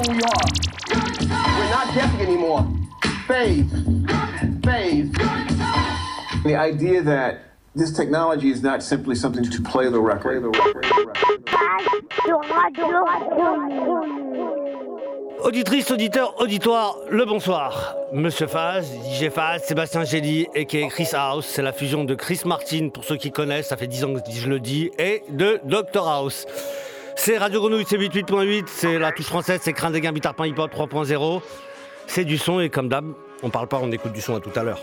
who we are. We're not guessing anymore. Phase. Phase. The idea that this technology is not simply something to play the record. Auditrice, auditeur, auditoire, le bonsoir. Monsieur Faz, DJ Faz, Sébastien Gély et qui est Chris House. C'est la fusion de Chris Martin, pour ceux qui connaissent, ça fait 10 ans que je le dis, et de Dr House. C'est Radio Grenouille, c'est 88.8, c'est la touche française, c'est Crin des Gains, Hip Hop 3.0. C'est du son et comme d'hab, on parle pas, on écoute du son à tout à l'heure.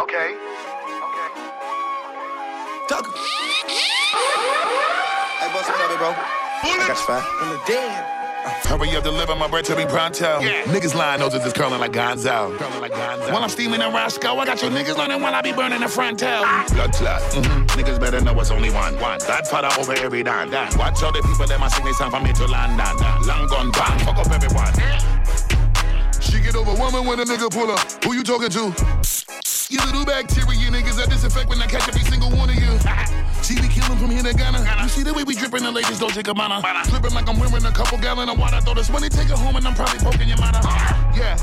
Ok. Talk. Hey, boss, what up, bro? I got you five. I'm. Hurry up, deliver my bread to be pronto. Yeah. Niggas lying, noses is curling like Gonzo. Curling like Gonzo. While I'm steaming in Roscoe, I got your niggas learning while I be burning the front tail. Blood clot. Mm-hmm. Niggas better know it's only one. One. Godfather over every dime. Watch all the people that my signal time from me to London. Long gone bang. Fuck up everyone. She get over woman when a nigga pull up. Who you talking to? You little bacteria niggas I disinfect when I catch every single one of you. See we killing from here to Ghana. You see the way we dripping, the ladies don't take a mana. Flipping like I'm wearing a couple gallon of water. Throw this money, take it home, and I'm probably poking your mother. Yeah,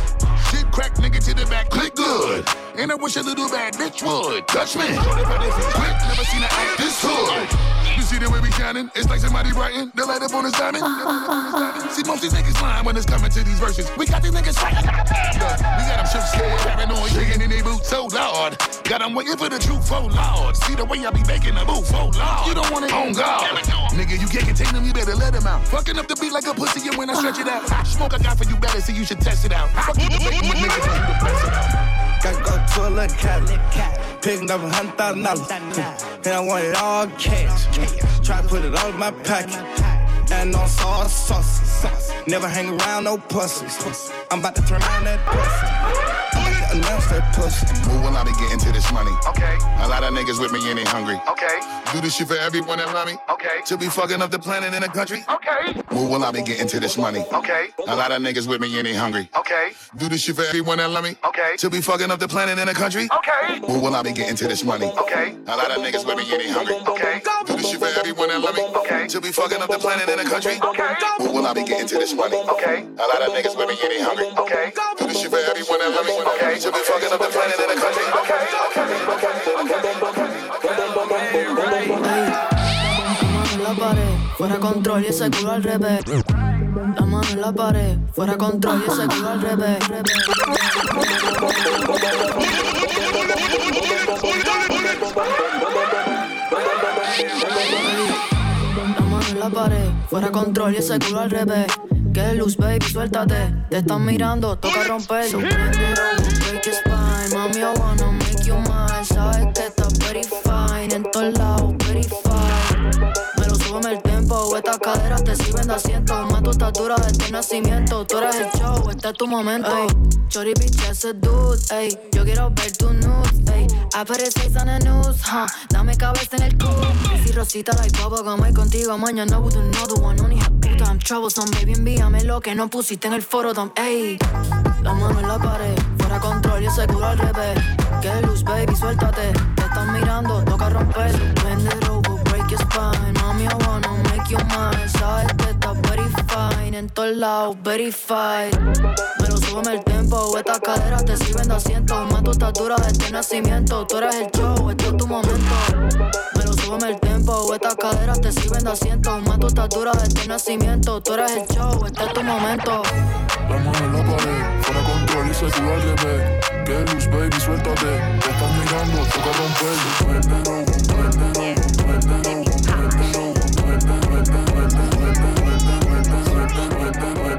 shit crack, nigga to the back, click good. And I wish a little bad bitch would touch me. Quick, never seen a act this hood. You see the way we shining? It's like somebody brighten. The light up on his diamond. see most these niggas lying when it's coming to these verses. We got these niggas fighting. Look, we got them shook scared, paranoid, shaking in their boots so Lord. Got them waiting for the truth, oh Lord. See the way I be making the move, oh Lord. You don't want it on God. Nigga, you can't contain them, you better let them out. Fucking up the beat like a pussy, and when I stretch it out, smoke I got for you better, so you should test it out. Fuck you, debating with niggas, tell you it out. Gotta go to a little cat, picking up a hundred thousand dollars, and I want it all cash. Try to put it all in my pocket, and on sauce, sauce. Never hang around no pussies. I'm about to turn on that pussy announce that pussy. Move when I be getting to this money. Okay. A lot of niggas with me and they hungry. Okay. Do this shit for everyone that love me. Okay. To be fucking up the planet in the country. Okay. Move when I be getting to this money. Okay. A lot of niggas with me and they hungry. Okay. Do this shit for everyone that love me. Okay. To be fucking up the planet in the country. Okay. Move when I be getting to this money. Okay. A lot of niggas with me and they hungry. Okay. Do this shit for everyone that love me. Okay. To be fucking up the planet in the country. Okay. Move when I be getting to this money. Okay. A lot of niggas with me and they hungry. Okay. Do this shit for everyone that love me. Okay. To be fucking. La pared, fuera control y ese culo al revés. La mano en la pared, fuera control y ese culo al revés. La mano en la pared, fuera control y ese culo al revés. Que luz, baby, suéltate. Te están mirando, toca romper. So break your spine. Mami, I wanna make you mine. Sabes que estás very fine. En todos lados, súbeme el tempo. Estas caderas te sirven de asiento. Más tu estatura desde nacimiento. Tú eres el show, este es tu momento. Ey, Chori, bitch, ese dude. Ey, yo quiero ver tu nudes. Ey, apareces en el news. Huh. Dame cabeza en el culo. Si Rosita, like Bubba, como contigo. Mañana with another one. No, I'm troublesome, baby, envíame lo que no pusiste en el foro, ey. La mano en la pared, fuera control y seguro al revés. Que luz, baby, suéltate. Te están mirando, toca romper. Make you. Sabes que estás very fine. En todos lados, verified. Pero súbeme el tempo. Estas caderas te sirven de asiento. Más tu estatura desde nacimiento. Tú eres el show, este es tu momento. Pero súbeme el tempo. Estas caderas te sirven de asiento. Más tu estatura desde nacimiento. Tú eres el show, este es tu momento. La mano en la pared, fuera control y se tú al revés. Que luz, baby, suéltate. Te están mirando, toca romper. Prendero, prendero,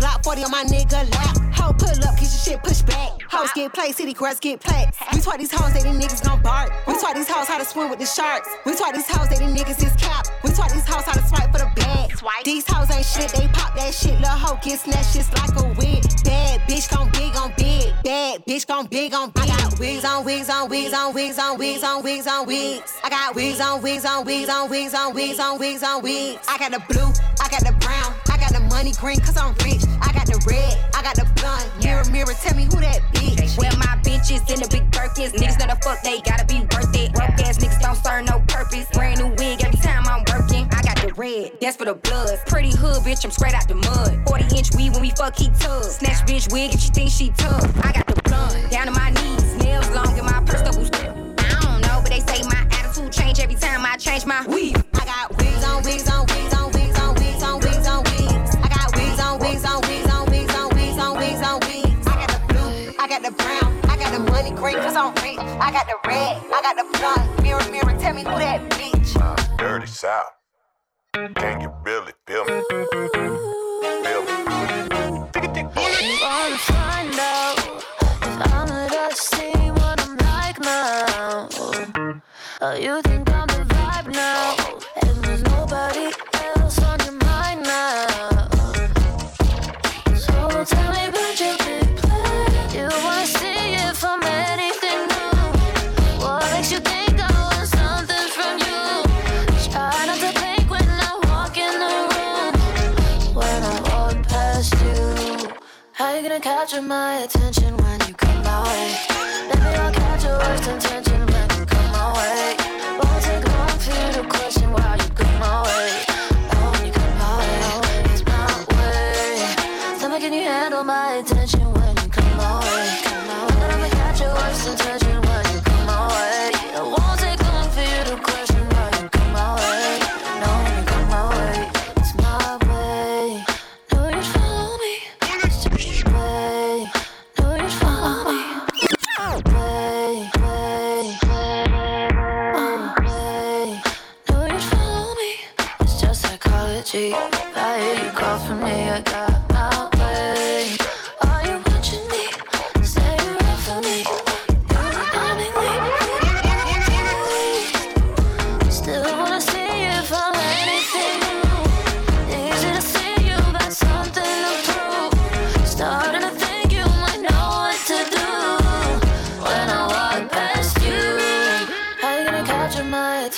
Glock 40 on my nigga lap. Ho, pull up, get your shit push back. Hoes get play, city girls get plaques. We taught these hoes that these niggas gon' bark. We taught these hoes how to swim with the sharks. We taught these hoes that these niggas is cap. We taught these hoes how to swipe for the bag. These hoes ain't shit, they pop that shit. Lil' hoe get snatched just like a wig. Bad bitch gon' big on big. Bad bitch gon' big on big. I got wigs on wigs on wigs on wigs on wigs on wigs on wigs. I got wigs on wigs on wigs on wigs on wigs on wigs on wigs. I got the blue, I got the brown, got the money green cause I'm rich. I got the red, I got the blonde. Mirror, mirror, tell me who that bitch. Where my bitches in the big Birkins. Niggas know the fuck they gotta be worth it. Broke ass niggas don't serve no purpose. Brand new wig every time I'm working. I got the red, that's for the blood. Pretty hood bitch, I'm straight out the mud. 40 inch weed when we fuck, he tub. Snatch bitch wig if she think she tough. I got the blunt down to my knees, nails long in my purse double. I don't know, but they say my attitude change every time I change my weave. Money green cause I'm rich. I got the red, I got the blonde. Mirror, mirror, tell me who that bitch. Uh, dirty South. Can you really feel me? Feel me. Wanna find out if I'm just see what I'm like now. Oh, you think capture my attention when you come my way? Maybe I'll catch your worst intention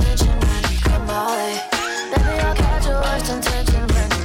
attention when you come my way? Baby, I'll catch your worst intention when you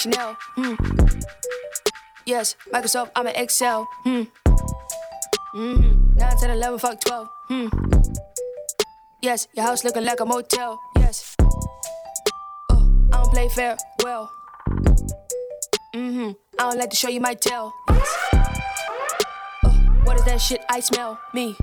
Chanel. Mm. Yes, Microsoft, I'm an Excel. Mm. Mm. 9, 10, 11, fuck 12. Mm. Yes, your house looking like a motel. Yes. Oh, I don't play fair. Well. Mm-hmm. I don't like to show you my tail. Yes. Oh, what is that shit I smell? Me.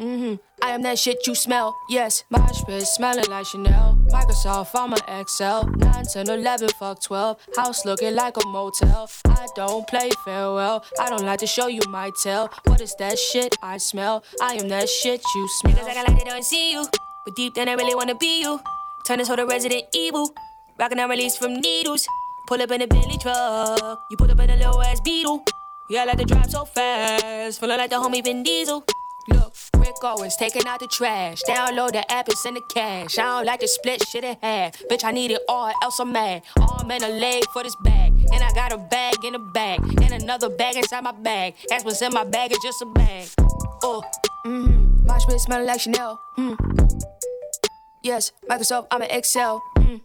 Mm-hmm. I am that shit you smell. Yes. My spit smelling like Chanel. Microsoft, I'm an Excel. 9, 10, 11, fuck 12. House looking like a motel. I don't play farewell. I don't like to show you my tail. What is that shit I smell? I am that shit you smell. Niggas like they don't see you. But deep down, I really wanna be you. Turn this whole to Resident Evil. Rockin' out release from needles. Pull up in a Bentley truck. You pull up in a little ass beetle. Yeah, I like to drive so fast. Feeling like the homie Vin Diesel. Look, Rick Owens taking out the trash. Download the app and send the cash. I don't like to split shit in half. Bitch, I need it all, else I'm mad. Arm and a leg for this bag. And I got a bag in a bag. And another bag inside my bag. That's what's in my bag, it's just a bag. Oh, mm-hmm. My spit smell like Chanel. Mm. Yes, Microsoft, I'm an Excel. Mm.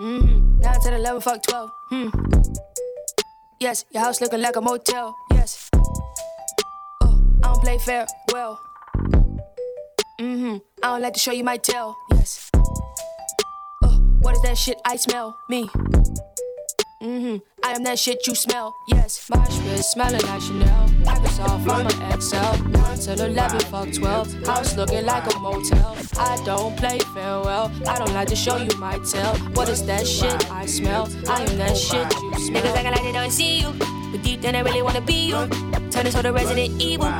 Mm-hmm. 9, 10, 11, fuck 12. Mm. Yes, your house looking like a motel. Yes. I don't play fair. Well. Mm-hmm. I don't like to show you my tail. Yes. Oh, what is that shit I smell? Me. Mm-hmm. I am that shit you smell. Yes, my spit smelling like Chanel. Microsoft, I'm an Excel. 1 till 11, fuck 12. House looking like a motel. I don't play farewell. I don't like to show you my tail. What is that shit I smell? I am that shit you smell. Niggas acting like they don't see you. But deep down, I really wanna be you. Turn this whole to Resident Evil.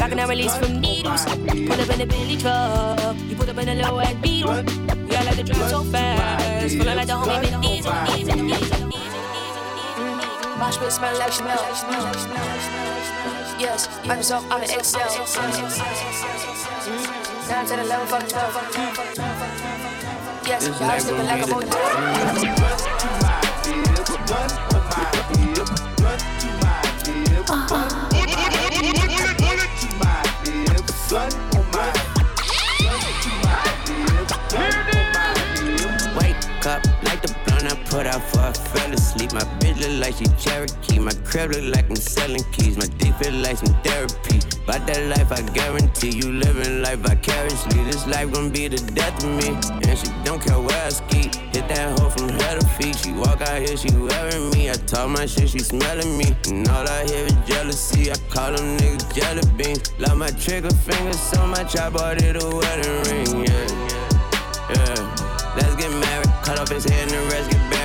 Back and I release from needles. Put up in the Billy truck. You put up in the low end beetle. Yeah, I like to drive so fast. Feeling like the homie been easy, easy, easy, easy. My spit smell like Chanel. Yes, Microsoft, I'm an Excel. Mm-hmm. Down to the level, fuck 12. Yes, y'all slipping like a Wake put out for I fell asleep. My bitch look like she Cherokee. My crib look like I'm selling keys. My dick feel like some therapy. About that life, I guarantee you living life vicariously. This life gon' be the death of me. And she don't care where I ski. Hit that hoe from head to feet. She walk out here, she wearing me. I talk my shit, she smelling me. And all I hear is jealousy. I call them niggas jelly beans. Love my trigger finger so much, I bought it a wedding ring. Yeah, yeah. Let's get married. Cut off his head and the rest get buried.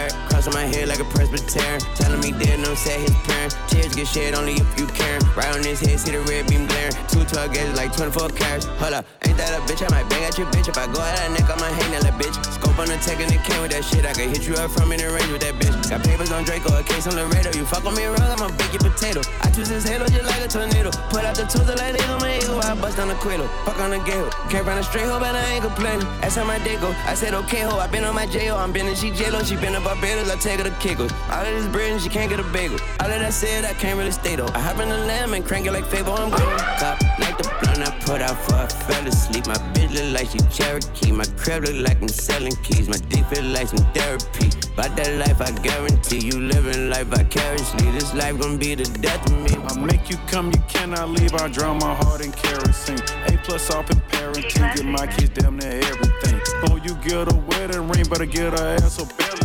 On my head like a Presbyterian. Telling me dead, no say his parents. Tears get shed only if you care. Right on his head, see the red beam glaring. Two 12 gauges like 24 carats. Hold up, ain't that a bitch? I might bang at your bitch. If I go out that neck, I might hang that bitch. Scope on the tech and the came with that shit. I can hit you up from in the range with that bitch. Got papers on Draco, a case on Laredo. You fuck on me wrong, I'ma bake your potato. I twist his halo just like a tornado. Put out the tools like they on my ego. I bust on the quail. Fuck on the gale. Can't run a straight hoe, but I ain't complaining. That's how my day go. I said, okay, ho. I been on my J.O. I'm been in she J-Lo. She been in Barbados. I take her to Kegels. All of this and she can't get a bagel. All of that said, I can't really stay though. I hop in the lamb and crank it like Fable. I'm good. Cop like the blunt I put out for I fell asleep. My bitch look like she Cherokee. My crib look like I'm selling keys. My dick feel like some therapy. About that life, I guarantee you living life vicariously. This life gon' be the death of me. I make you come, you cannot leave. I drown my heart in kerosene. A plus off in parenting. Get my kids damn near everything. Oh, you get a wedding ring, better get her ass a belly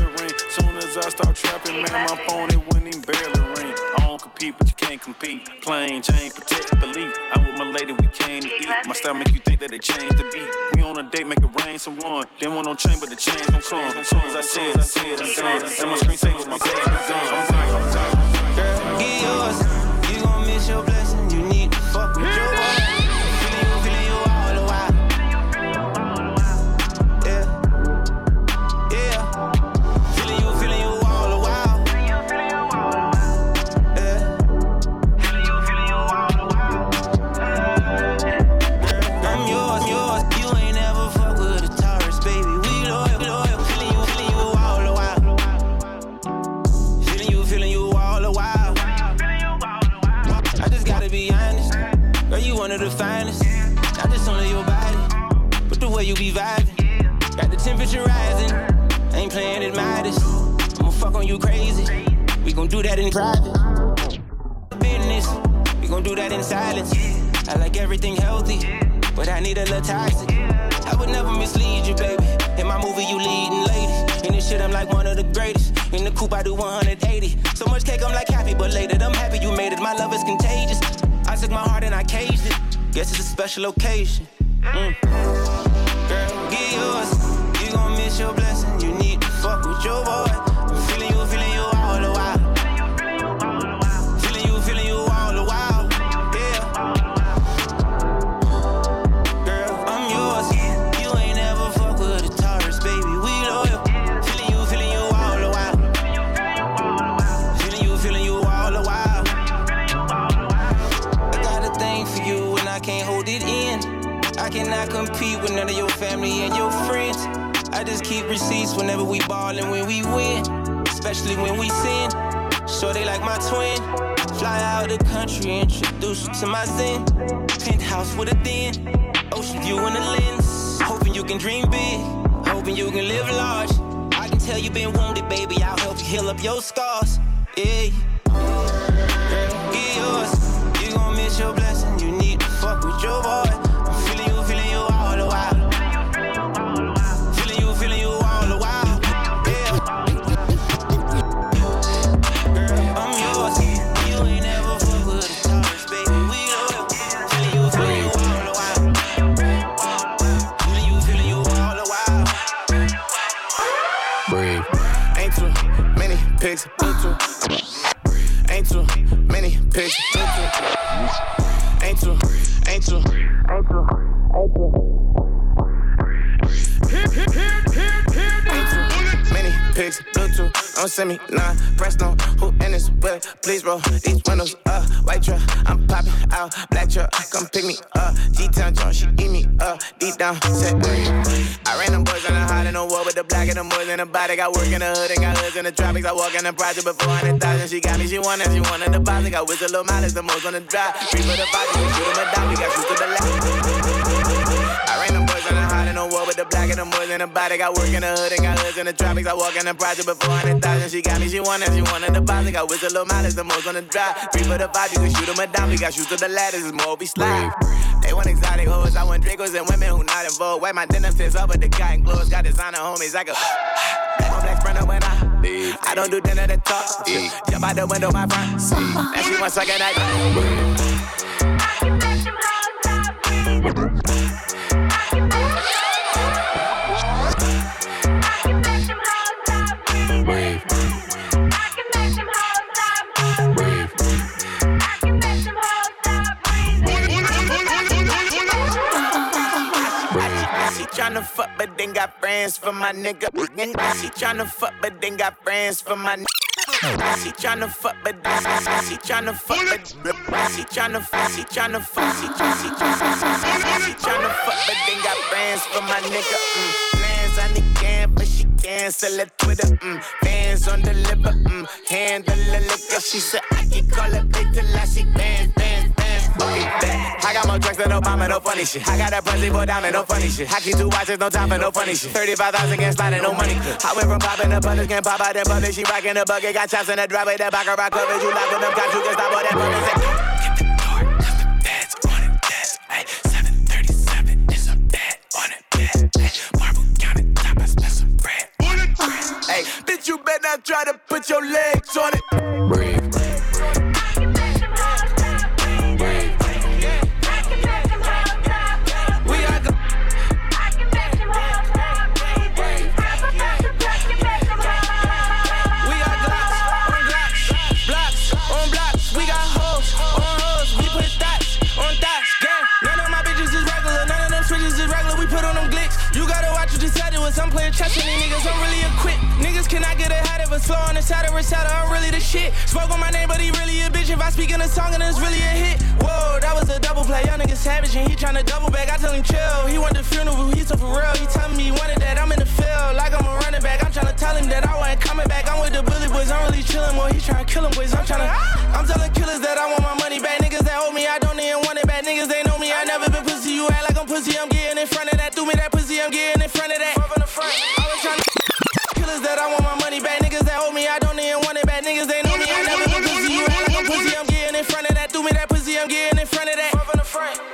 I start trapping, man, my phone it wouldn't even barely ring. I don't compete, but you can't compete. Plain chain, protect belief. I'm with my lady, we came to eat. My style make you think that it changed the beat. We on a date, make it rain some one. Then want no chain, but the chains gon' come. Soon as I see it, I see it, I'm done. And my screen saves my done. Girl, get yours. You gon' miss your blessing. Way you be vibing. Got the temperature rising. Ain't playing it modest. I'ma fuck on you crazy. We gon' do that in private. Business. We gon' do that in silence. I like everything healthy, but I need a little toxic. I would never mislead you, baby. In my movie, you leading lady. In this shit, I'm like one of the greatest. In the coupe, I do 180. So much cake, I'm like happy, but later, I'm happy you made it. My love is contagious. I took my heart and I caged it. Guess it's a special occasion. Mm. Your blessing. You need to fuck with your boy. I'm feeling you, feeling you all the while. Feeling you, feeling you all the while. Yeah. Girl, I'm yours. You ain't ever fuck with Taurus, baby. We loyal. Feeling you, feeling you all the while. Feeling you, feeling you all the while. I got a thing for you and I can't hold it in. I cannot compete with none of your family and your friends. Just keep receipts whenever we ball and when we win, especially when we sin. Sure they like my twin. Fly out of the country, introduce you to my zen. Penthouse with a den, ocean view in the lens. Hoping you can dream big, hoping you can live large. I can tell you been wounded, baby. I'll help you heal up your scars. Yeah. Girl, get yours. You gon' miss your blessing. You need to fuck with your boy. Pics. Ain't too, ain't too, Pics, Bluetooth, on send me nine, press no, who in this with Please roll these windows up, white truck, I'm popping out, black truck, come pick me up. G-Town John, she eat me up, deep down, set I ran them boys on the hot in the war with the black and the boys in the body. Got work in the hood and got hoods in the tropics. I walk in the project before 400,000. She got me, she wanted, she wanted the deposit. Got whistle low mileage, the most on the drive. Three for the five, shoot them a dime, we got shoes to the left. The black and the boys in the body. Got work in the hood and got hoods in the tropics. I walk in the project before 400,000. She got me, she wanted, she wanted the deposit. Got whistle low mileage, the most on the drive. Three for the five, you can shoot them a dime. We got shoes to the ladders, it's more we slide. They want exotic hoes, I want Dracos and women who not involved. Wipe my denim fits up with the cotton clothes. Got designer homies, I go. My black friend when I. I don't do dinner to talk. Jump out the window, my front seat. And she wants sucking that. Tryna fuck, but then got friends for my nigga. She tryna fuck, but then got friends for my nigga. She tryna fuck, but she tryna fuck, but she tryna fuck, she tryna fuck, she tryna she fuck, but then got friends for my nigga. Mm. On the can, but she cancel it Twitter. Mm. Fans on the liver, mm. handle the liquor. She said I can call her bitch till I see bands, bands. I got more drugs than Obama, no funny shit. I got a pussy for diamond, no funny shit. I keep two watches, no time for no funny shit. 35,000 against sliding, no money. I went from popping the buttons, can pop out that buttons. She rockin' the bucket, got chops in the driveway, that back rock coverage. You lock them cops, you can stop all that buttons. Get the door, cause the bed's on it, desk. Hey, 737 is a bed on it, bed. Marble counted top, I spent some bread. Hey, bitch, you better not try to put your legs on it. Breathe. Shit. Spoke on my name, but he really a bitch. If I speak in a song and it's really a hit. Whoa, that was a double play. Young nigga savage and he tryna double back. I tell him chill. He want the funeral, he so for real. He tell me he wanted that. I'm in the field, like I'm a running back. I'm tryna tell him that I wasn't coming back. I'm with the bully boys, I'm really chillin' more. He tryna kill him boys. I'm tryna. I'm telling killers that I want my money back. Niggas that owe me, I don't even want it back. Niggas they know me, I never been pussy. You act like I'm pussy, I'm getting in front of that. Do me that pussy, I'm getting in front of that. I was tryna killers that I want my money back. Niggas that owe me, I don't even want it back. Niggas they know me, I never been pussy. You act like I'm pussy, I'm getting in front of that. Do me that pussy, I'm getting in front of that.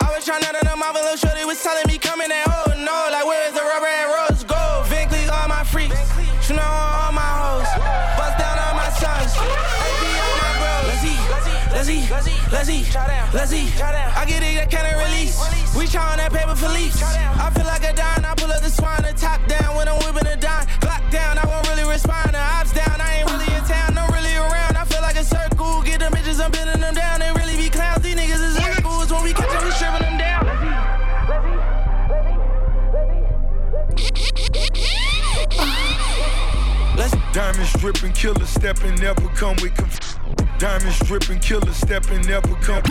I was trying to them, my little shorty was telling me coming at oh no, like where is the rubber and rose gold? Van Cleef, all my freaks, you know all my hoes, bust down all my sons. AP on my bros. Let's eat, let's eat, let's eat, let's eat. I get it, that kind of release. We trying that paper for leaks. I feel like a dime, I pull up the swine, the top down when I'm whipping a dime. Diamonds dripping, killer stepping, never come with conf- Diamonds dripping, killer stepping, never come.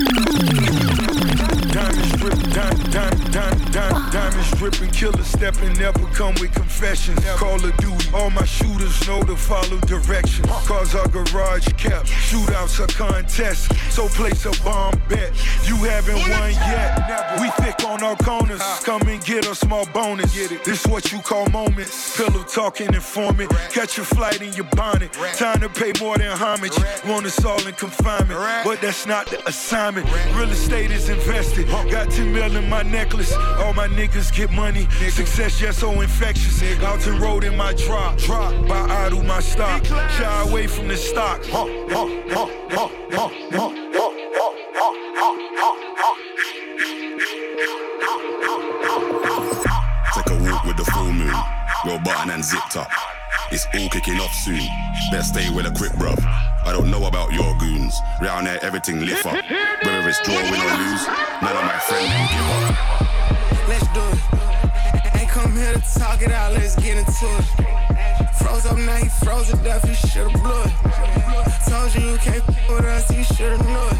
Diamonds dripping, diamond, diamond, diamond, diamond, diamonds dripping, killer stepping, never come with confessions. Call of Duty, all my shooters know to follow directions. Cars are garage kept, shootouts are contests. So place a bomb bet. You haven't won yet. We thick on our corners. Come and get a small bonus. This what you call moments. Pillow talking informant. Catch a flight in your bonnet. Time to pay more than homage. Want us all in confinement. But that's not the assignment. Real estate is invested. Got 10 mil in my necklace. All my niggas get money. Success just so infectious. Alton Road in my drop. Drop by idle my stock. Shy away from the stock. Take a walk with the full moon. Roll button and zipped up. It's all kicking off soon. Better stay with a quick bruv. I don't know about your goons. Round there, everything lift up. Whether it's draw, win or lose, none of my friends give up. Let's do it. Ain't come here to talk it out, let's get into it. Froze up now, he froze to death, you should've blew it. Told you you can't f with us, you should've knew it.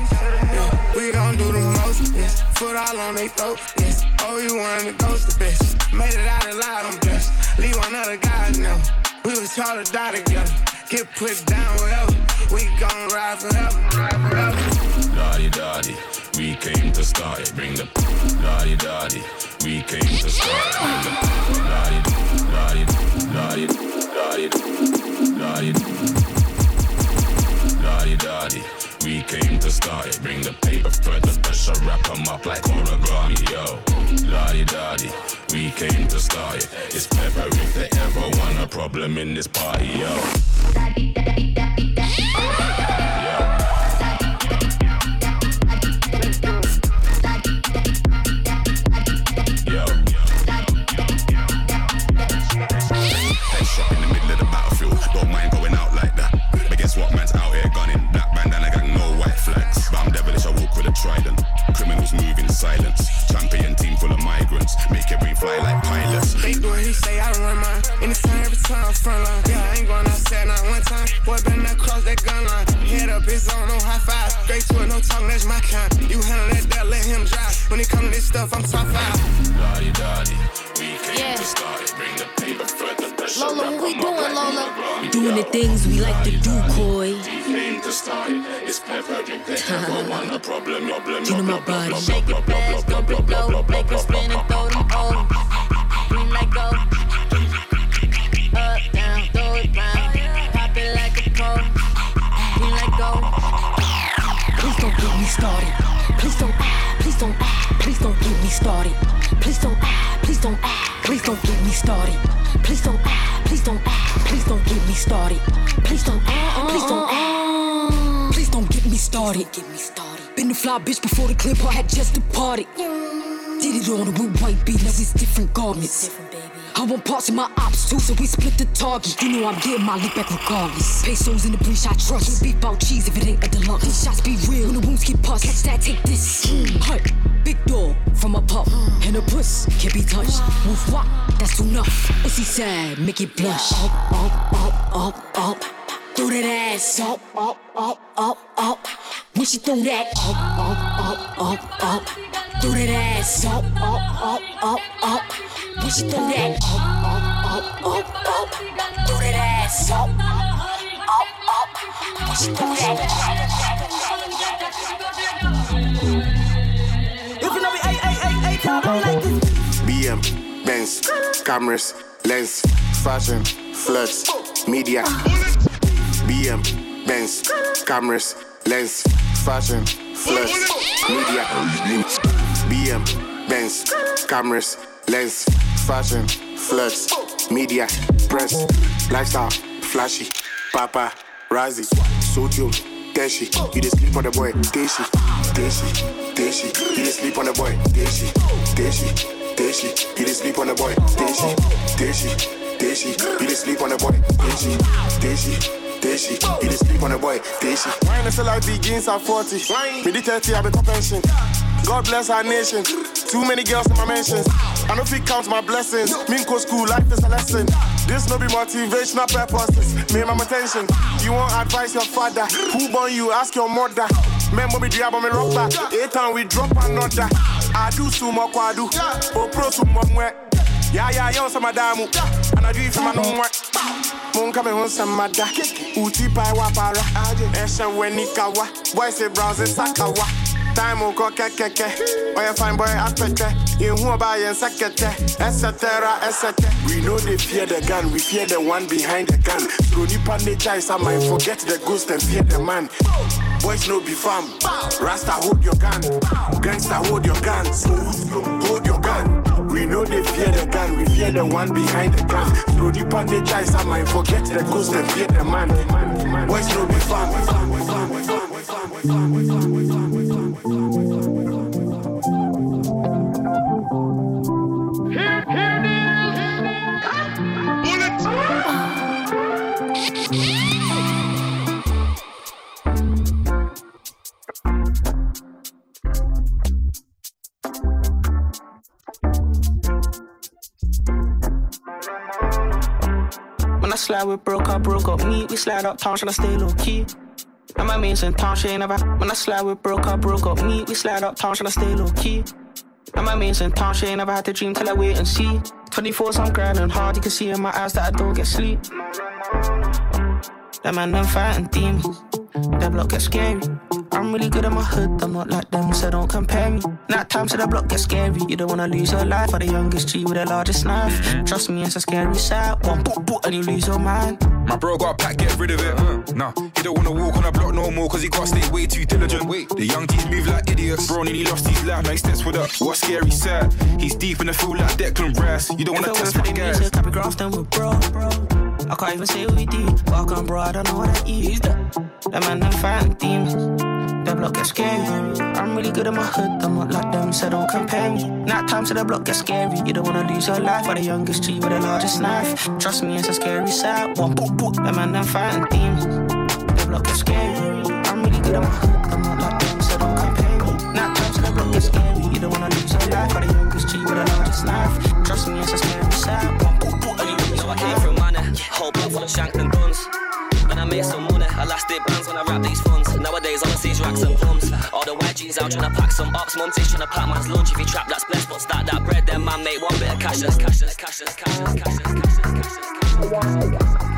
Yeah, we gon' do the most, yes. Foot all on they throat, yes. Oh, you wanted to ghost the bitch. Made it out alive, I'm blessed. Leave one other guy now. We was taught to die together. Get put down wherever. We gon' ride forever. Ride forever. Daddy, daddy, we came to start it. Bring the daddy, daddy, we came to start it. Bring the daddy, daddy, daddy, daddy, daddy, daddy, daddy. We came to start it. Bring the paper for the pressure, wrap 'em up like origami, yo. Daddy, daddy, we came to start it. It's pepper if they ever want a problem in this party. Yo. Doing the things we like to do, Koi. Came to start it. It's pepper if they ever want a problem. Problem, You know my body. Shake it fast, go big blow, make her spin and throw them O's. Green like go. Up, down, throw it round. Pop it like a pole. Green like go. Please don't get me started. Please don't, please don't, please don't get me started. Please don't, please don't, please don't get me started. Started. Get me started. Been a fly bitch before the clip, I had just departed. Did it on with white beat, now it's different garments. I want parts of my ops too, so we split the target. You know I'm getting my look back regardless. Pesos in the breach, I trust. Can't beef about cheese if it ain't a deluxe. These shots be real, when the wounds get pus. Catch that, take this. Hut, big door from a pup. And a puss can't be touched. Woof wop, that's enough. Pussy sad, make it blush. Up, up, up, up, up. Throw that ass up, up, up, up, up. When she throw that up, up, up, up, up. Throw that ass up, up, up, up, up. When she throw that up, up, up, up, up. Throw that ass up, up, up. When she throw If you know me, ay, ay, ay, ay, top, I'm like this. BM, Benz, cameras, lens, fashion, flex, media. BM, Benz, cameras, lens, fashion, flex, media. BM, Benz, cameras, lens, fashion, flex, media, press, lifestyle, flashy, papa, razi, sodium, Deshi, you just sleep on the boy, Deshi, Deshi, Deshi, you just sleep on the boy, Deshi, Deshi, Deshi, you just sleep on the boy, Deshi, Deshi, Deshi, you just sleep on the boy, Deshi, Deshi. You just sleep on the boy, Deshi. Wine is like begins at 40. Me the 30, I be top pension. God bless our nation. Too many girls in my mentions. I don't fit count my blessings. Minko school, life is a lesson. This no be motivational purposes. Me and my attention. You want advice your father? Who born you? Ask your mother. Remember me drop on me rock back. Eight time we drop another. I do sumo kwadu. O oh, pro sumo mwe. Yeah, yeah, yo, some madamu. And I do it for my no more. Munka me hun samada. Uti pai wapara. Esha wenikawa. Boy say browse sakawa. Time uko kekeke. Oya oh, fine boy aspete. In who buy and sakete. Etc. Etc. We know they fear the gun, we fear the one behind the gun. So nipa nature is I might forget the ghost and fear the man. Boys no be fam. Rasta hold your gun. Gangsta hold your gun. Fear the one behind the gun. Nipa nature is I might forget the ghost and fear the man. Boys no be When I slide with broke up, broke up me. We slide up town, tryna stay low key. And my mains in town, she ain't never. When I slide we broke up, broke up me. We slide up town, tryna stay low key. And my mains in town, she ain't never had to dream till I wait and see. 24's I'm grinding hard, you can see in my eyes that I don't get sleep. That man, them fighting demons. That block get scary. I'm really good at my hood, I'm not like them, so don't compare me. Night time so the block get scary. You don't wanna lose your life for the youngest G with the largest knife. Trust me, it's a scary sight. One boot boot and you lose your mind. My bro got a pack, get rid of it. Uh, nah, he don't wanna walk on the block no more, cause he can't stay way too diligent. Wait, the young G's move like idiots. Bro, nearly lost his life, man, steps with up. What scary sad? He's deep in the field like Declan Rice. You don't wanna test my guys. Music, I be grafting with bro, bro. I can't even say what we do. Walk on, bro, I don't know what I eat. That man, them fighting demons. The block get scary. I'm really good at my hood, I'm not like them, so don't compare me. Night time so the block get scary. You don't wanna lose your life for the youngest G with the largest knife. Trust me, it's a scary sight. One boop boop, that man, them fighting demons. The block get scary. I'm really good at my hood, I'm not like them, so don't compare me. Night time so the block get scary. You don't wanna lose your life for the youngest G with the largest knife. Trust me, it's a scary sight. Whole block full of shank and guns. And I made some money, elastic bands when I rap these funds. Nowadays, all I see is racks and plums. All the YGs out trying to pack some ops. Mumsy's trying to pack man's lunch. If you trap, that's blessed. But stack that bread, then man make one bit of cash. That's cash, that's cash, that's cash, that's cash, that's cash, that's cash, that's cash,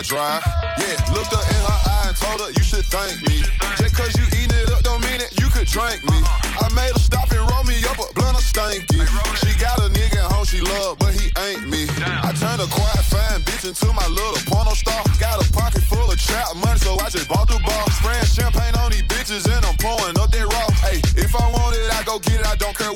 I drive. Yeah, looked her in her eye and told her you should thank me. Just cause you eating it up don't mean that you could drink me. I made her stop and roll me up a blunt of stanky. She got a nigga at home she love, but he ain't me. I turned a quiet fine bitch into my little porno star. Got a pocket full of trap money, so I just bought the bar. Spraying champagne on these bitches and I'm pouring up that raw. Hey, if I want it, I go get it. I don't care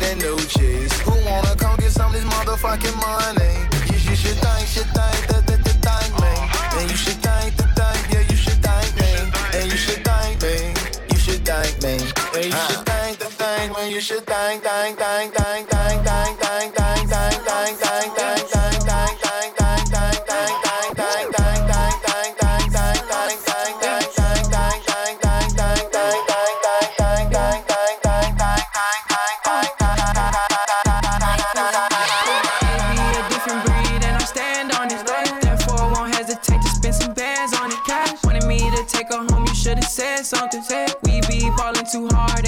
that new cheese. Who wanna come get some of this motherfucking money? We be ballin' too hard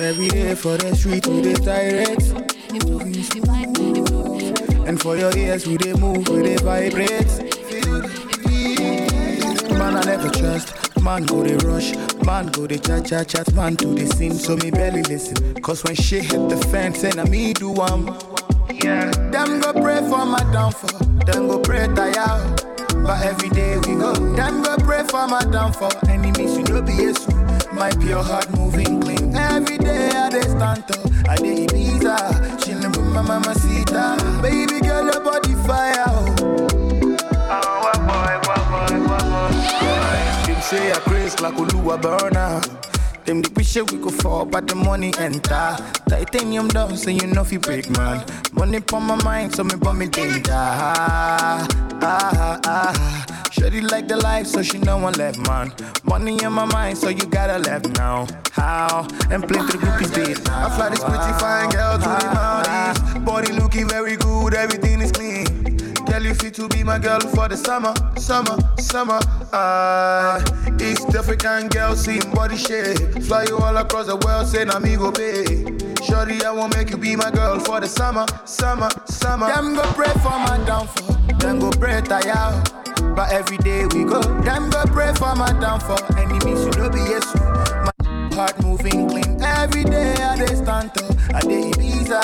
Every day for the street we dey direct. And for your ears we dey move, we dey vibrate. Man I never trust, man go dey rush, man go dey chat chat chat, man to the scene, so me barely listen. Cause when shit hit the fence, and I me do one. Yeah. Them go pray for my downfall, them go pray tire. But every day we go, them go pray for my downfall. Enemies you know be Jesus, my pure heart moving clean. Every day I dey stand tall, I dey Ibiza, chillin' with my mama Sita. Baby girl, your body fire. Oh. boy, oh boy, oh boy. Them say I craze like Oluwa burner. Them the wish we go fall, but the money enter. Titanium down, so you know fi break man. Money on my mind, so me bum me danger. Ah, ah, ah. Shorty like the life, so she know I left man. Money in my mind, so you gotta left now. How? And play to the groupies date now. I fly this pretty fine girl to the Maldives. Body looking very good, everything is clean. Girl, you fit to be my girl for the summer, summer, summer. Ah, East African girl, same body shape. Fly you all across the world, say amigo pay. Shorty, I won't make you be my girl for the summer, summer, summer. Them go pray for my downfall, them go pray tire. But every day we go, them go pray for my downfall. Enemies, you know be yes. My heart moving clean. Every day I dey stand tall, I dey Ibiza,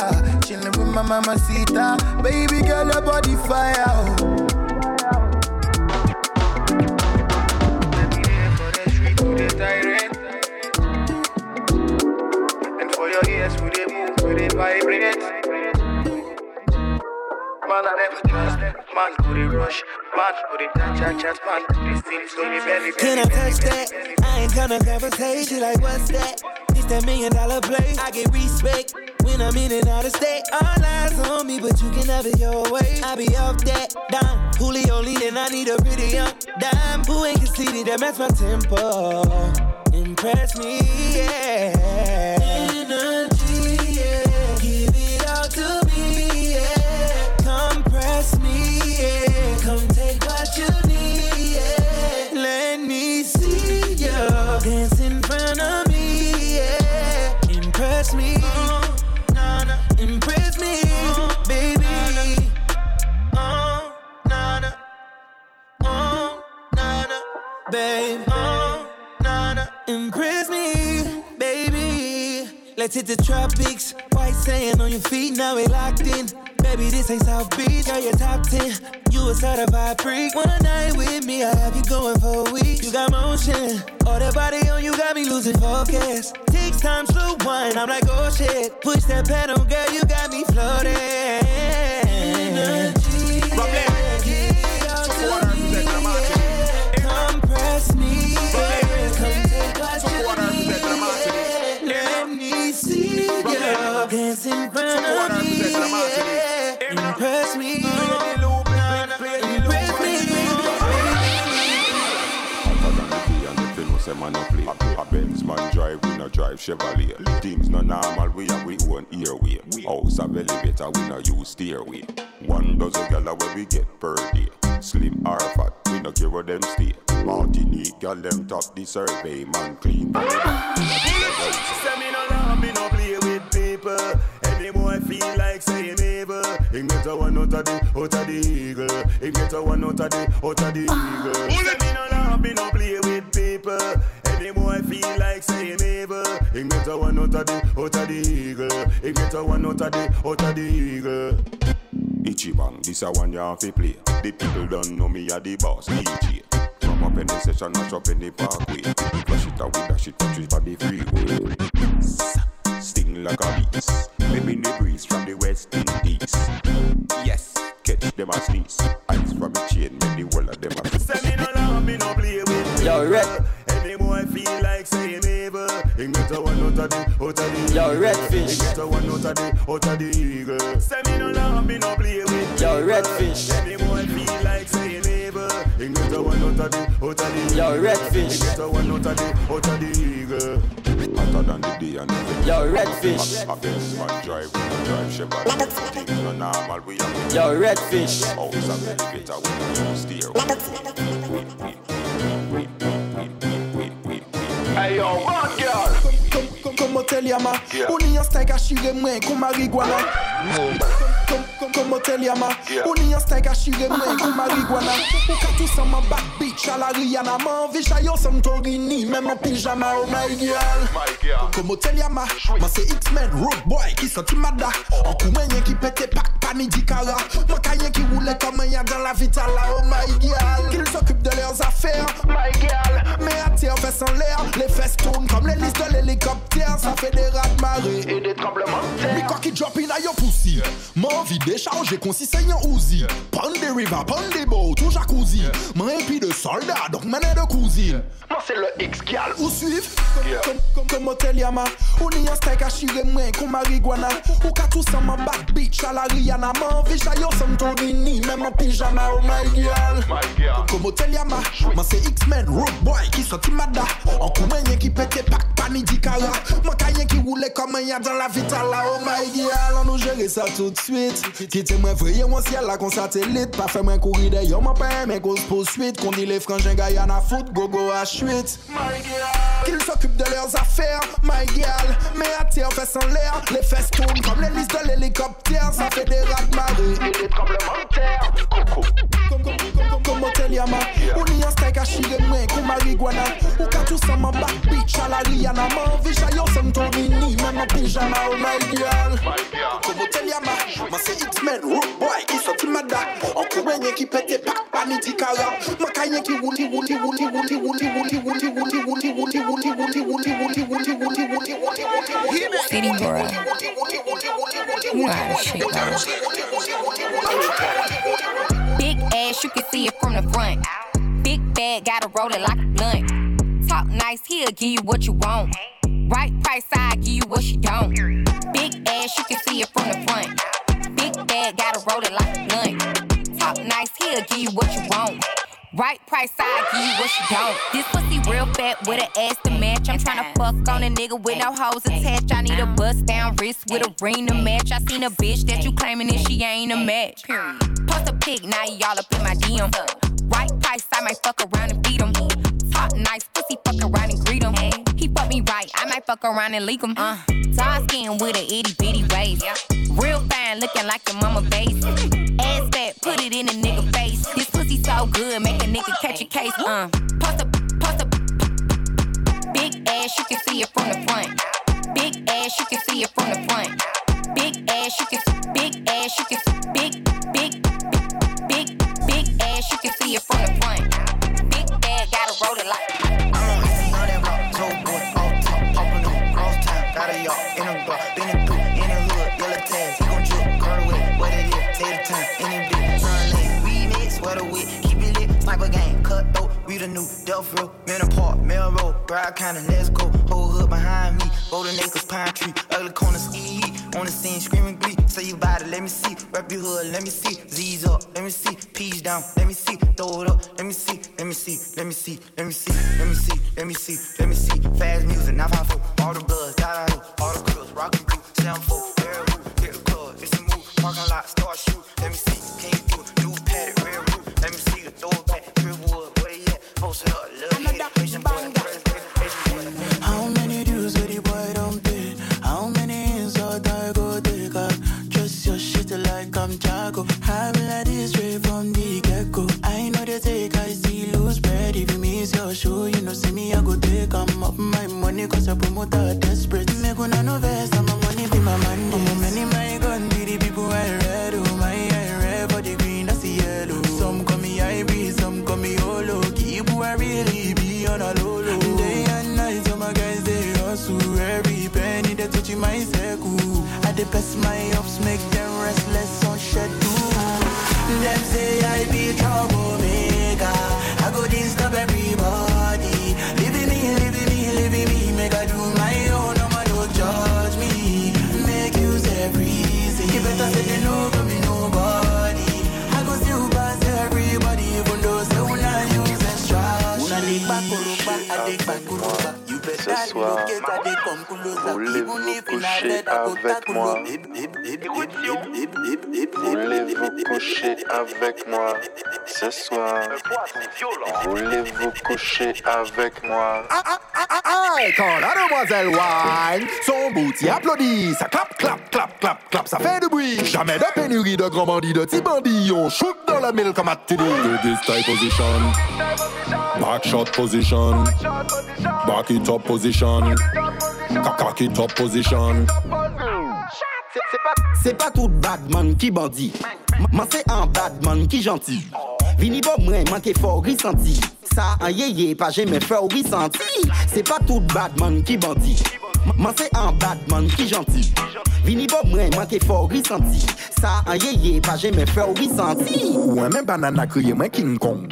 chillin' with my mama Sita. Baby girl, your body fire. Oh. And for your ears, we dey move, we dey vibrate. Man, I never trust. Man, go dey rush. Man, go dey chat chat chat. Man, go dey sing, so me belly Can I touch that? I ain't gonna conversate. She like, what's that? It's that million dollar play. I get respect when I'm in and out of state. All eyes on me, but you can have it your way. I be off that dime. Julio and I need a pretty young dime. Who ain't conceited that match my tempo. Impress me, yeah. Babe. Oh, na na, impress me, baby. Let's hit the tropics. White sand on your feet, now we locked in. Baby, this ain't South Beach, girl, you're top 10. You a certified freak. One night with me, I have you going for a week. You got motion, all that body on you got me losing focus. Takes time, slow wine, I'm like, oh shit. Push that pedal, girl, you got me floating. Energy. Dance in front of me, yeah. Impress me, impress me. say man no play. A Benz man drive, we no drive Chevrolet. Things no normal, we have we own airway. House a elevator, we no use stairway. One dozen gala where we get per day. Slim or fat, we no care where them stay. Martinique, gal them top the survey, man clean. Say me no love, me no play with people. Any boy feel like saying evil. He get a one out of the, out of the eagle. He get a one out of the, out of the eagle. Say me no love, me no play with people. Any boy feel like saying evil. He get a one out of the, out of the eagle. He get a one out of the, out of the eagle. Ichiban, this a one you have to play. The people don't know me a the boss, DJ. Drop up in the session, mash up in the parkway. Flush it out with that shit, touch it by the freeway. Sting like a beast. Maybe the breeze from the West Indies. Yes, catch them a sneeze. Ice from the chain, make the whole of them a Say me no love, me no play with Yo, Red. Any feel like saying evil. He get a one out of the, out of the Yo. Redfish. He get a one out of the, out of the eagle. Say me no love, me no play with Yo. Redfish. Any boy feel like saying evil. He get a one out of the, out of the Yo. Redfish. He get a one out of the, out of the eagle. Hotter than the day and night. Yo, Redfish. A, a Benz man drive, we no drive Chevrolet. Things no normal, we have Yo, Redfish. House a elevator, we no use Hey yo, rock girl! Kom, kom, kom, kom o tel yama yeah. O ni yon stay ka shire mwen kom comme Hotel Yama. On y en steak à chirer, mais comme marijuana. Ou qu'à tous en back bitch à la Rihanna. M'en vichaillon, sans Torini, même en pyjama, oh my girl. Comme Hotel Yama, moi c'est X-Men, Road Boy, qui sortit mada. Oh. En coumenye qui pète pas, pas midi cara. Moi caillé qui roule comme un dans la vitala, oh my girl. Qu'ils s'occupent de leurs affaires, my girl. Mais à terre, fesses en l'air, les fesses tournent comme les listes de l'hélicoptère. Ça fait des rats de marée et des tremblements de terre. Mais quoi qui drop in à your pussy, mon envie d'échanger qu'on s'y saigne en ouzi. Prends des rivers, des tout jacuzzi. Moi et puis de soldats, donc manet de cousine. Moi c'est le X qui a Ou suivre, comme comme Motel Yama. On y a steak à chirer main comme marijuana. Ou qu'à tout ça ma back bitch à la Rihanna. M'en vie jaillot, ça me même en pyjama, oh my girl. Comme Motel Yama, moi c'est X-Men, Road Boy qui sorti mada. En coumagne qui pète pack panidi cara. Moi qui roulait comme un y'a dans la vitale, oh my girl. On nous gérer ça tout de suite limit Kite mwen vreye mwen siel la kon satelit. Pa fe mwen kouri de yo mwen pe mwen goz posuit Kon di le franjen gaya na foot gogo a chuit Qu'ils s'occupent de leurs affaires, my girl. Mais à terre, fesses en l'air, les fesses tournent Comme les listes de l'hélicoptère, ça fait des rats de marée. Comme le manque terre, comme, comme, comme, comme, comme Yama Ou ni yon steak a chire mwen kou marijuana Ou ka tout sa man back bitch a la Rihanna Man vi chayo som torini, men en pyjama oh my girl Comme hôtel Yama Man se X-Men, road boy ki soti mada An kou mwen ki pete pak pani di kara Man ka yen ki wuli wuli wuli wuli wuli wuli wuli wuli wuli wuli wuli wuli wuli wuli wuli wuli wuli wuli wuli City boy. You out of shit, Big ass, you can see it from the front. Big bag, gotta roll it like a blunt. Talk nice, he'll give you what you want. Right price, I give you what you don't. Big ass, you can see it from the front. Big bag, gotta roll it like a blunt. Talk nice, he'll give you what you want. Right price, I give you what you don't. This pussy real fat with an ass to match. I'm tryna fuck on a nigga with no hoes attached. I need a bust down wrist with a ring to match. I seen a bitch that you claiming that she ain't a match. Period. Post a pic, now y'all up in my DM. Right price, I might fuck around and beat him. Talk nice, pussy fuck around and greet him. Me right, I might fuck around and leak him. Uh, dark skin with a itty bitty waist. Real fine, looking like your mama face. Ass fat, put it in a nigga face. This pussy so good, make a nigga catch a case. Uh, post a, post a, big ass, you can see it from the front. Big ass, you can see it from the front. Big ass, you can, Bride County, let's go. Whole hood behind me, Golden Acres, Pine Tree, ugly corners, E. On the scene, screaming glee. Say you body, let me see. Rep your hood, let me see. Z's up, let me see. P's down, let me see. Koroba, I dig back, ce soir, voulez-vous coucher avec moi Voulez-vous coucher avec moi ce soir Voulez-vous coucher avec moi Ah ah ah ah! Quand la demoiselle wine, son bouti applaudit, ça clap, clap, clap, clap, clap, ça fait du bruit. Jamais de pénurie de grands bandits, de petits bandits, on shoot dans la mille comme à this type position, back shot position, back it up position. position. Cock it up position. Se pa tout badman ki bandi Man se an badman ki janti Vini bo mwen man ke for risanti Sa an yeye pa jeme for risanti Se pa tout badman ki bandi Man se an badman ki janti Vini bo mwen man ke for risanti Sa an yeye pa jeme for risanti Ou an men banana kriye mwen king kong.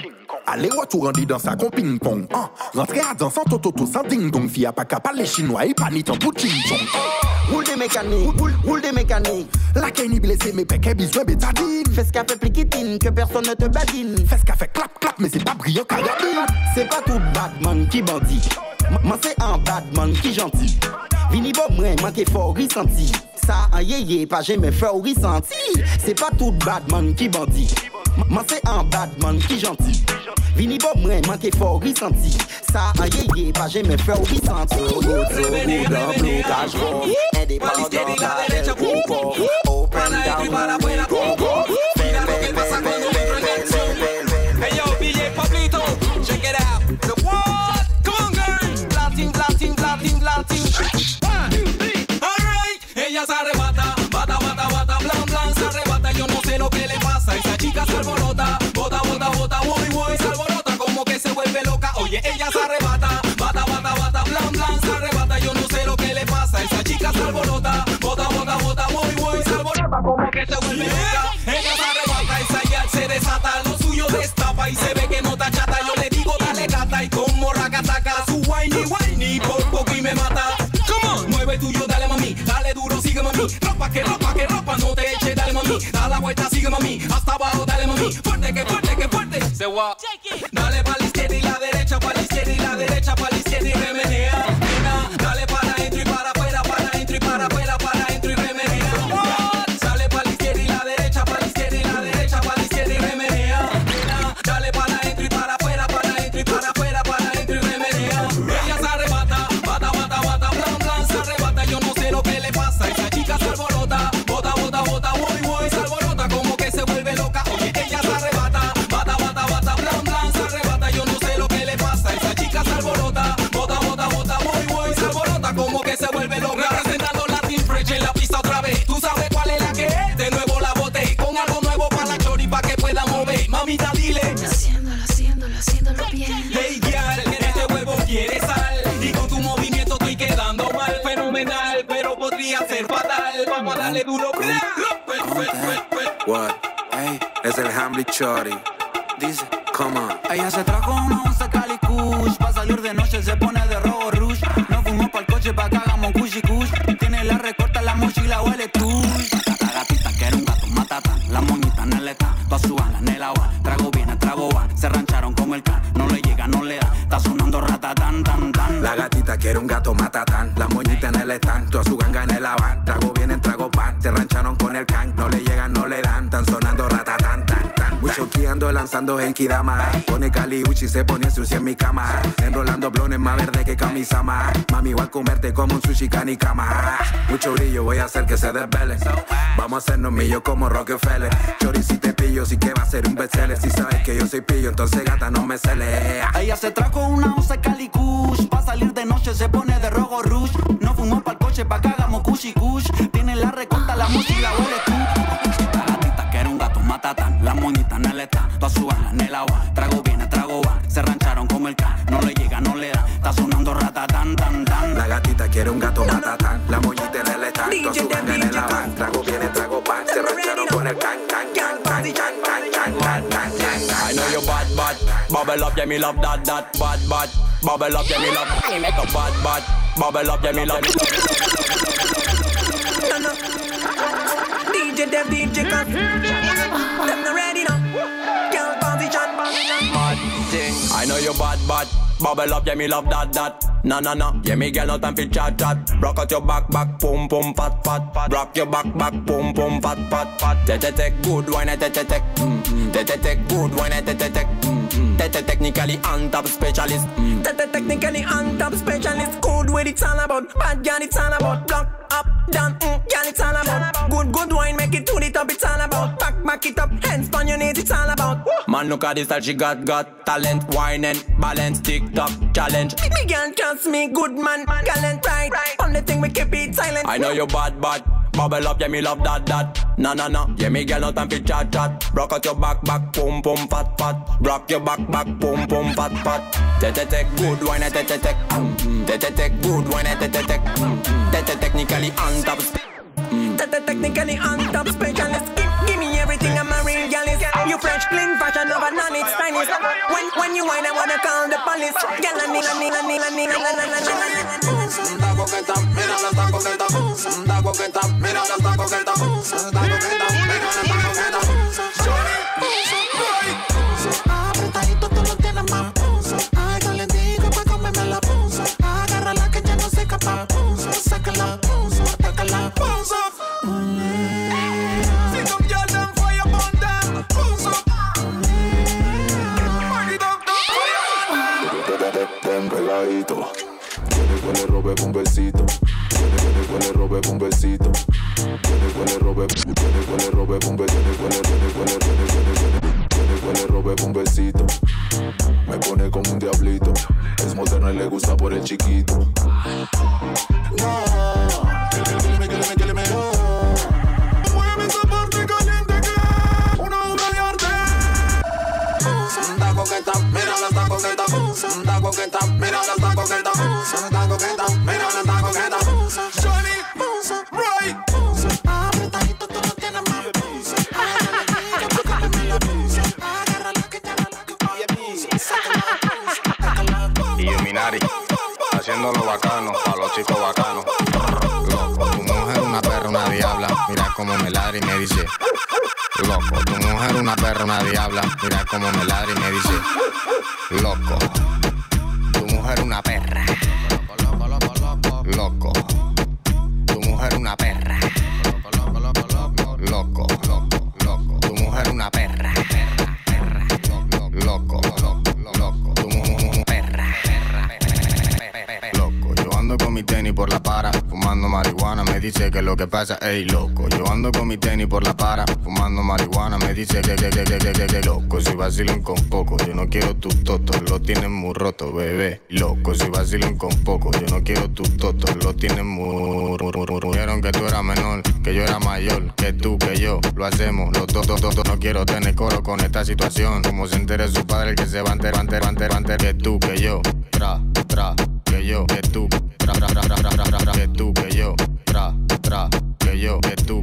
Allez, retour rendu dans sa con ping-pong. Ah, rentrer à danser sans toto, sans ding-dong. Fille a pas qu'à parler chinois ni ton bout ching-chong. Roule des mécaniques, roule, des mécaniques. La Kenny blessé, mais péké besoin bétadine. Fais ce qu'a fait pliquitine, que personne ne te badine. Fais ce qu'a fait clap, clap, mais c'est pas brillant, carabine. C'est pas tout badman qui bandit. Moi c'est un badman qui gentil. Vini bon moi manque fort ressenti. Ça un yéyé pas jamais fait au ressenti. C'est pas tout badman qui bandit. Moi c'est un badman qui gentil. Vini bon moi manque fort ressenti. Ça un yéyé pas jamais fait au ressenti. Hey yo, BJ Pablito, check it out. The what? Come on, girl. Latin, Latin, Latin, Latin. One, two, three. Alright. Ella se arrebata, bata, bata, bata, blan, blan, se arrebata. Yo no sé lo que le pasa. Esa chica se alborota, se vuelve loca. Ella se arrebata, esa ya se desata, lo suyo destapa y se ve que no está chata. Yo le digo, dale gata y como racataca, su whiny, whiny, por poco y me mata. Come on, mueve tuyo, dale mami, dale duro, sigue mami. Ropa que ropa que ropa, no te eche, dale mami. Da la vuelta, sigue mami, hasta abajo, dale mami. Fuerte que fuerte que fuerte. Se va. Dale pa' Bambi Chori. Dice, come. Ella se trajo una onza Cali Kush. Pa' salir de noche se pone de robo rush. Nos fuimos pa'l coche pa' que hagamos cushy kush. Tiene la recorta, la mochila huele tú. La gatita que era un gato matata. La moñita en el está. Toda su ala en el agua. Trago viene, trago va. Se rancharon como el can. No le llega, no le da. Está sonando ratatán, tan, tan. La gatita que era un gato matatán. La moñita en el stand. Toda su Choqueando, lanzando en Kidama. Pone Cali Uchi, se pone sushi en mi cama. Enrolando blones más verde que camisa más. Mami, igual comerte como un sushi cama. Mucho brillo, voy a hacer que se desvele. Vamos a hacernos millo como Rockefeller. Chori si te pillo, sí que va a ser un bestseller. Si sabes que yo soy pillo, entonces gata no me cele. Ella se trajo una once calicush. Pa' salir de noche se pone de rojo rush. No fumó pa'l coche pa' que hagamos kush kush. Tiene la recorta, la música huele en el está, toda su en el agua. Trago viene, trago va. Se rancharon como el can. No le llega, no le da. Está sonando ratatán, tan, tan. La gatita quiere un gato matatán. La moñita en el está, toda su ganga en el agua. Trago viene, trago va. Se rancharon con el can, can, can, can, can, can, can, can, can, can. I know you bad, bad. Bubble up, yeah, me love that, that. Bad, bad. Bubble up, yeah, me love. Make a bad, bad. Bubble up, yeah, me love. DJ Dev, DJ Cut. Them not ready now. Bad thing. I know you bad, bad. Bubble up, yeah, me love that, that. No, no, no. Yeah, me girl, no time for chat, chat. Rock out your back, back, boom, boom, pat, pat, pat. Rock your back, back, boom, boom, pat, pat, pat. Te, te, te, good wine, te, te, te. Mm, mm. Te, te, te, good wine, te, te, te. Mm, Te, te, technically on top specialist. Te, te, technically on top specialist. Good with it's all about. Bad girl, it's all about. Block up, down, mm, girl, it's all about. Good, good wine, make it to the top, it's all about. Back, back it up, hands on your knees, it's all about. Man, look at this, that she got, got talent, wine and balance, TikTok challenge. Me girl, trust me, good man, man. gallant right. Only thing we keep it silent. I know you bad, bad. Bubble up, yeah, me love that, that. No, no, no. Yeah, me girl, no time for chat, chat. Rock out your back, back, boom, boom, fat, fat. Rock your back, back, boom, boom, fat, fat. Te, te, te, good wine, te, te, te. Te, te, te, good wine, te, te, te. Te, te, technically on top. Te, te, technically on top specialist. Give, me everything, I'm a real gal. You fresh, clean, fashion over none, it's Chinese. When, when you wine, I wanna call the police. Gal, I need, I need, I need, I need, I need, Está coqueta, mírala, pose up. Robe robe Me pone como un diablito. Es y le gusta por el chiquito. No métele, métele mejor. Mueve que coqueta, mira la está coqueta. Santa coqueta, mira la coqueta. La right. Apretadito haciéndolo bacano, a los chicos bacanos. Cómo me ladra y me dice. Loco, tu mujer una perra, una diabla, mira cómo me ladra y me dice. Loco, tu mujer una perra. Loco, tu mujer una perra. Loco, loco, loco, marihuana, me dice que lo que pasa, ey loco. Yo ando con mi tenis por la para, fumando marihuana, me dice que que que que que loco. Si vacilan con poco, yo no quiero tus totos, lo tienen muy roto, bebé. Loco, si vacilan con poco, yo no quiero tus totos, lo tienen muy Dijeron que tú eras menor, que yo era mayor, que tú, que yo, lo hacemos, los dos. No quiero tener coro con esta situación, como se entere su padre, que se va a enterar, que tú, que yo, tra, tra, que yo, que tú, tra, tra, tra, tra, tra, que tú, que yo, tra, tra, que yo, que tú.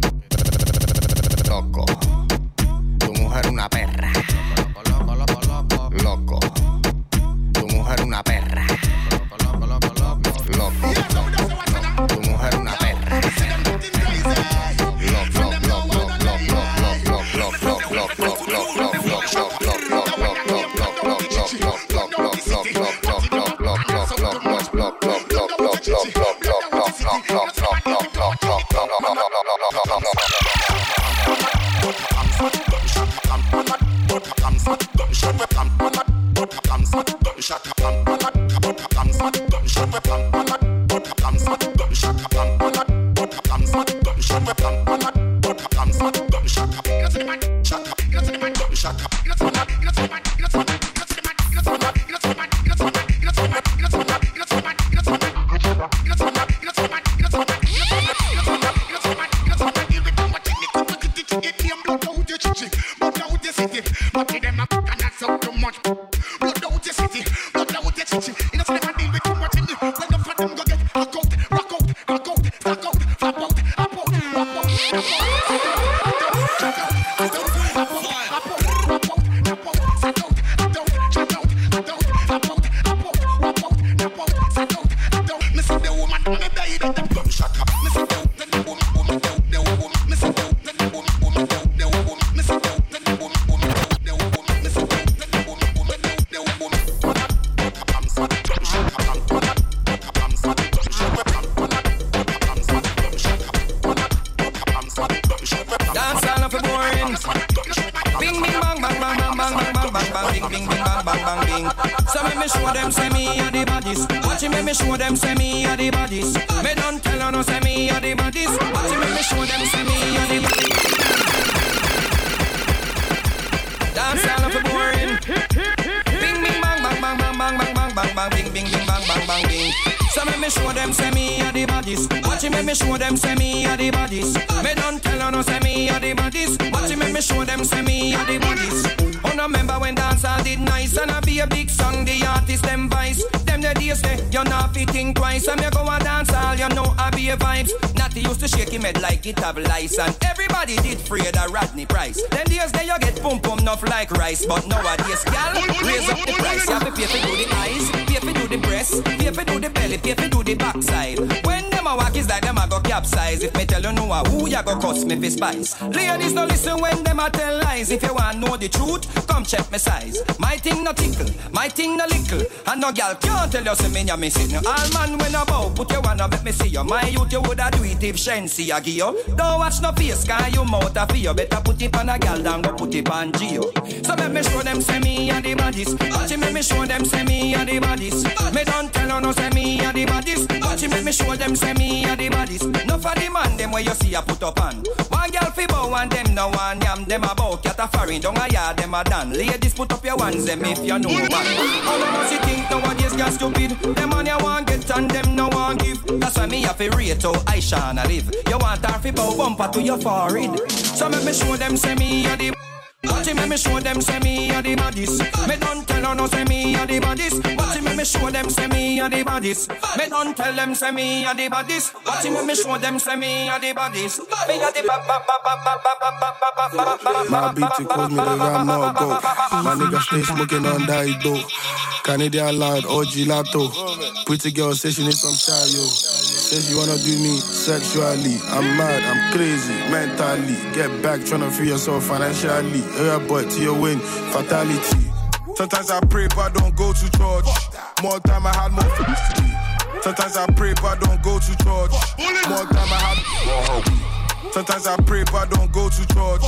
relationship. You know, so they want deal with too much in the it have license. Everybody did afraid of Rodney Price. Then days there you get pump pump enough like rice, but nowadays, gal, raise up the price. You have to pay for do the eyes, pay for do the breast, pay for do the belly, pay for do the backside. When them a walk is like them a go capsize. If me tell you no, who ya go cost me for spice? Ladies no listen when them a tell lies. If you want know the truth, come check me size. My thing no tickle, my thing no lickle, and no gal can't tell you say me ya missing. All man when I bow, put you wanna make me see you. My youth you woulda do it if Shensi a give. Don't watch no face, cause you mouth a fear. Better put it on a gal than go put it on Geo. So let me show them say me and the bodies. Watch me, me show them say me and the bodies. Me don't tell you no say me and the bodies. Watch me, me show them say me and the bodies. No for the man them where you see a put up on. One gal fi bow and them no one yam. Them a bow cat a foreign. Don't a yard them a done. Ladies put up your ones them if you know what. All us you nowadays got stupid. Them on you want get and them no want give. That's why me have to rate how I shall live. You want her fi bow bumper to your forehead. So make me show them say me a the Watch me, me show them say me a the baddest. Me don't tell her no say me a the baddest. Watch me, me show them say me a the baddest. Me don't tell them say me a the baddest. Watch me, me show them say me a the baddest. Me a the ba ba ba ba ba ba ba ba ba ba ba My beat calls me the Ramo go. My nigga stay smoking on that dope. Canadian loud, OG Lato. Pretty girl say she need some child, yo. Says you wanna do me sexually. I'm mad, I'm crazy, mentally. Get back, tryna free yourself financially. Yeah, boy, to your win, fatality. Sometimes I pray, but I don't go to church. More time I had more. Sometimes I pray, but I don't go to church. More time I had. Sometimes I pray, but I don't go to church.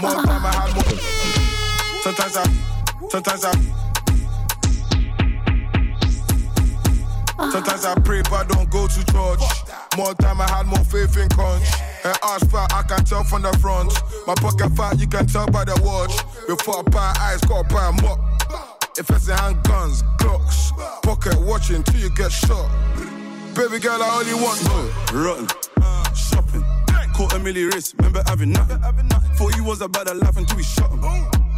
More time I had more. Sometimes I. Sometimes I. Sometimes I pray, but I don't go to church. More time I had more faith in conch. Her ass fat, I can tell from the front. My pocket fat, you can tell by the watch. Before I buy eyes, got buy a mop. If it's a handguns, Glocks, pocket watching till you get shot. Baby girl, I only want no rotten. Shopping, caught a milli wrist, remember having nothing. Thought you was about the life until we shot him.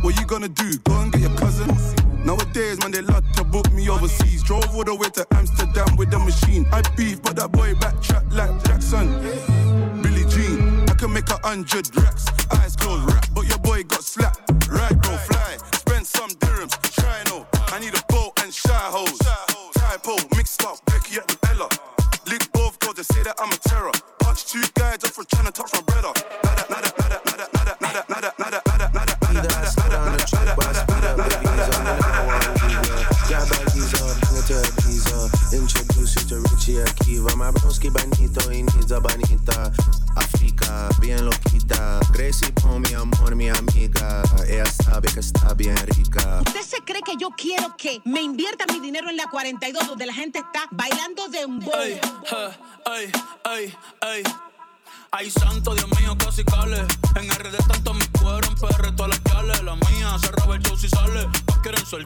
What you gonna do? Go and get your cousin. Nowadays, man, they love to book me overseas. Drove all the way to Amsterdam with the machine. I beef, but that boy backtrack like Jackson. Billie Jean, I can make a hundred racks. Eyes closed, rap,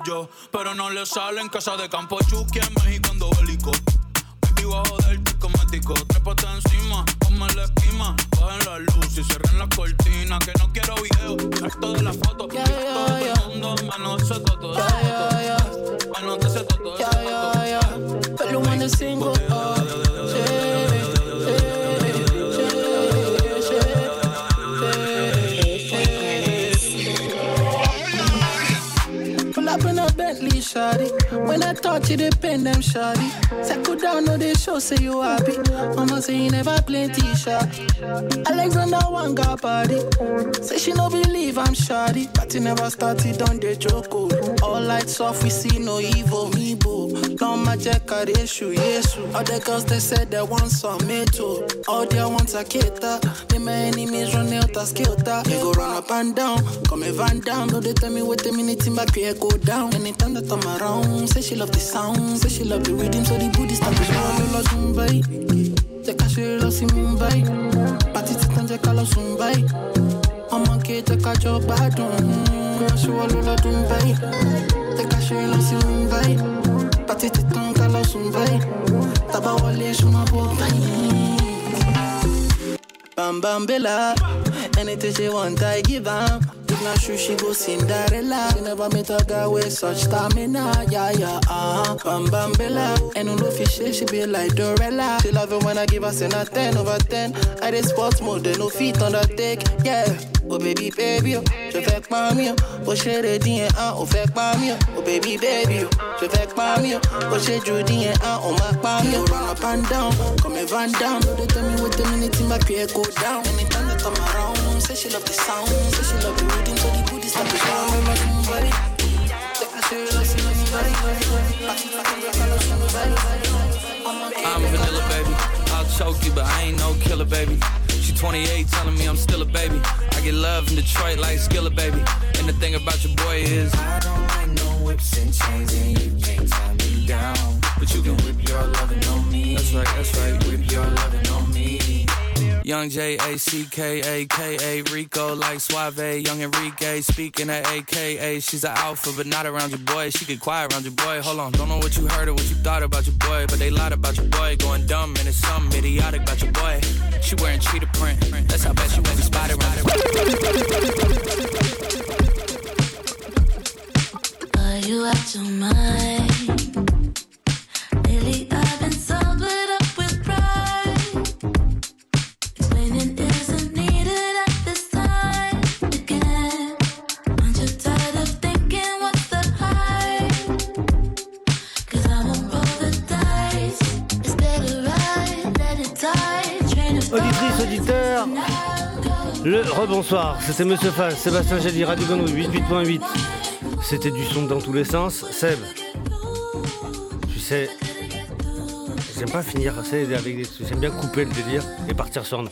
yo, pero no le salen. Casa de campo Chucky en México ando bélico. Vivo a joderte cosmético. Trépate encima, ponme la esquima. Bajen la luz y cierren la cortina. Que no quiero video, esto de la foto. Yeah, todo el mundo, menos ese toto. Menos ese toto. Yeah, yeah, yeah. When the single, oh, They pen them, shawty. Settle down, no they show, say you happy. Mama say you never play T-shirt. Alexander one got body. Say she no believe I'm shawty. But you never started on the joke. oh. All lights off, we see no evil. Me boo. Don't magic issue, yes. Oh. All the girls they said they want some me too. All they want a cater. They my enemies run out a skater. You go run up and down. Come a van down. No, they tell me what the minute in here go down. Anytime that I'm around, say she love the sound. Say she love the rhythm, so the booty start to show. Lola Zumbai. Jẹ́ ká ṣeré lọ sí Mumbai. Pàtí títàn jẹ́ ká lọ sùn báyìí. Ọmọ ké jẹ́ ká jọ gbádùn. Girl, ṣé wọ́n ló lọ́dún báyìí? Jẹ́ ká ṣeré lọ sí Mumbai. Pàtí títàn ká lọ sùn báyìí. Tàbá wọlé ṣùgbọ́n báyìí. Bam bam bella, anything she want I give am. If not true she go Cinderella. She never met a guy with such stamina. Yeah yeah ah. Uh-huh. Bam bam bella, and no fish she be like Dorella. She love it when I give her ten a ten over ten. I dey sports mode, they no feet undertake. Yeah. Oh baby baby, oh, je fais pas mieux. Oh chérie dis un, on fait pas mieux. Oh baby baby, oh, je fais pas mieux. Oh chérie dis un, on m'a pas mieux. Run up and down, comme van down. They tell me what the minute in my go down. That I'm around, say she love the sound, say she love the rhythm, so the booty start to shout. I'm like somebody, take a serious, like somebody. I'm vanilla, baby. I'll choke you, but I ain't no killer, baby. She 28, telling me I'm still a baby. I get love in Detroit like Skilla, baby. And the thing about your boy is I don't like no whips and chains, and you can't tie me down. But you can whip your loving on me. That's right, that's right. Whip your loving on me. Young J A C K A K A Rico like Suave, Young Enrique speaking at AKA. She's an alpha, but not around your boy. She get quiet around your boy. Hold on, don't know what you heard or what you thought about your boy, but they lied about your boy. Going dumb and it's something idiotic about your boy. She wearing cheetah print. That's how bad she be spotted around. Are you out your mind? Le rebonsoir, c'était Monsieur Fall, Sébastien Gelli, Radio Grenouille 88.8. C'était du son dans tous les sens. Seb, tu sais, j'aime pas finir, sais, avec des... j'aime bien couper le délire et partir sur nous.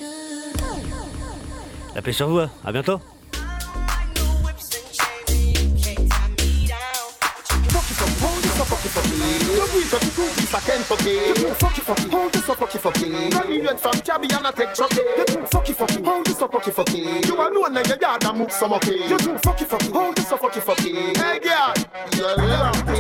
La paix sur vous, hein. à bientôt. You, fuck you. You breathe up the two piece. You do fucky fucky. Hold this up fucky fucky. Red from Cabby and I take chucky. You do fucky fucky. Hold this up fucky fucky. You alone like your yard and move some okay. You do fucky fucky. Hold this up fucky fucky. Hey girl, you're lumpy.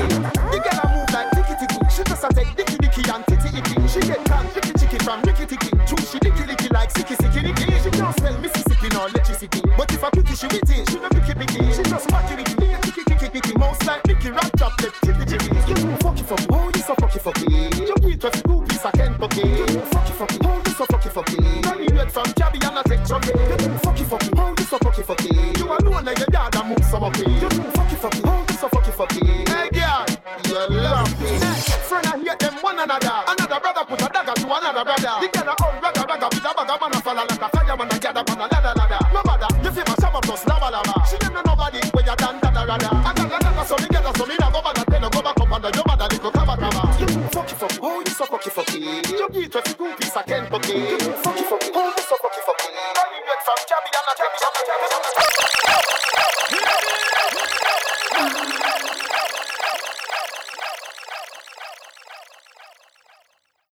You gotta move like ticky ticky. She just a take dicky dicky and titty icky. She get can chicky chicky from ricky ticky. True, she dicky dicky like sicky sicky dicky. She can't smell Mississippi nor electricity. But if I picky, she with it. She no picky picky. She just wacky wicky. Ticky ticky ticky. Mouse like Mickey Rat Top Lip. Chicky chicky. You do fucky fucky. Oh, you so fucky. You beat with two piece of Kentucky. You fucky fucky. Oh, you so fucky fucky. Run me red from Cabby and I take chucky. You do fucky fucky. Oh, you so fucky fucky. You alone like your yard and move some okay. You do fucky fucky. Oh, you so fucky fucky. Hey girl, you're lumpy. Friend, I hear them one another. Another brother put a dagger to another brother. The girl a old ragga ragga with a bag of man a fall